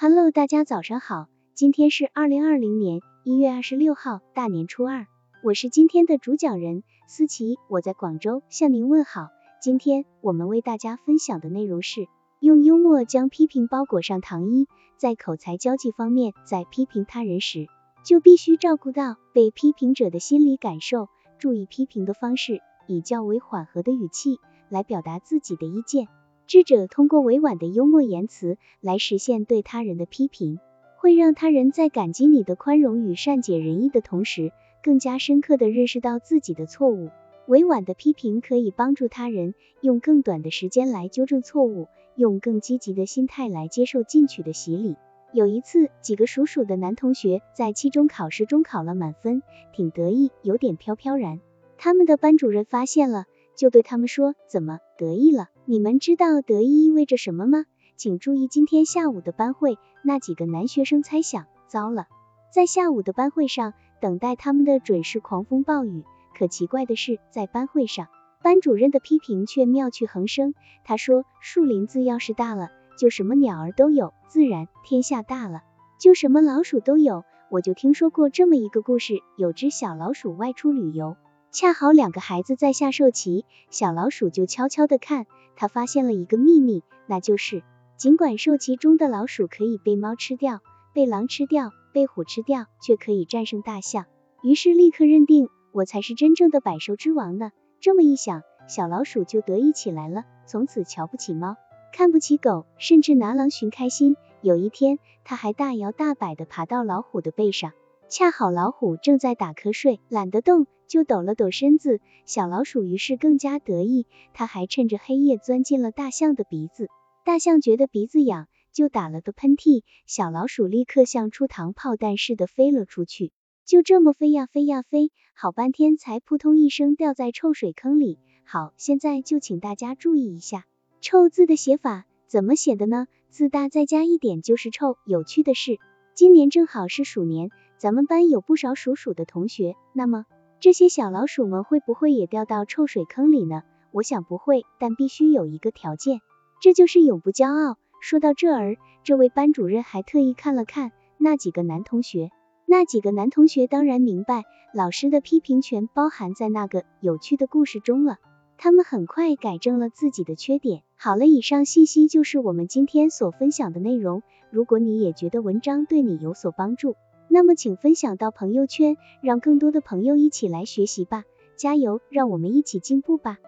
Hello，大家早上好，今天是二零二零年一月二十六号，大年初二，我是今天的主讲人思琪，我在广州向您问好。今天我们为大家分享的内容是用幽默将批评包裹上糖衣。在口才交际方面，在批评他人时，就必须照顾到被批评者的心理感受，注意批评的方式，以较为缓和的语气来表达自己的意见。智者通过委婉的幽默言辞来实现对他人的批评，会让他人在感激你的宽容与善解人意的同时，更加深刻的认识到自己的错误。委婉的批评可以帮助他人用更短的时间来纠正错误，用更积极的心态来接受进取的洗礼。有一次，几个属鼠的男同学在期中考试中考了满分，挺得意，有点飘飘然。他们的班主任发现了。就对他们说，怎么得意了？你们知道得意意味着什么吗？请注意今天下午的班会。那几个男学生猜想，糟了，在下午的班会上，等待他们的准是狂风暴雨。可奇怪的是，在班会上，班主任的批评却妙趣横生。他说，树林子要是大了，就什么鸟儿都有；自然天下大了，就什么老鼠都有。我就听说过这么一个故事，有只小老鼠外出旅游。恰好两个孩子在下兽棋，小老鼠就悄悄的看，他发现了一个秘密，那就是尽管兽棋中的老鼠可以被猫吃掉、被狼吃掉、被虎吃掉，却可以战胜大象。于是立刻认定我才是真正的百兽之王呢。这么一想，小老鼠就得意起来了，从此瞧不起猫，看不起狗，甚至拿狼寻开心。有一天，它还大摇大摆的爬到老虎的背上，恰好老虎正在打瞌睡，懒得动。就抖了抖身子，小老鼠于是更加得意，它还趁着黑夜钻进了大象的鼻子。大象觉得鼻子痒，就打了个喷嚏，小老鼠立刻像出膛炮弹似的飞了出去，就这么飞呀飞呀飞，好半天才扑通一声掉在臭水坑里。好，现在就请大家注意一下“臭”字的写法，怎么写的呢？字大再加一点就是臭。有趣的是，今年正好是鼠年，咱们班有不少属鼠的同学，那么。这些小老鼠们会不会也掉到臭水坑里呢？我想不会，但必须有一个条件，这就是永不骄傲。说到这儿，这位班主任还特意看了看那几个男同学，那几个男同学当然明白老师的批评全包含在那个有趣的故事中了。他们很快改正了自己的缺点。好了，以上信息就是我们今天所分享的内容。如果你也觉得文章对你有所帮助，那么，请分享到朋友圈，让更多的朋友一起来学习吧！加油，让我们一起进步吧！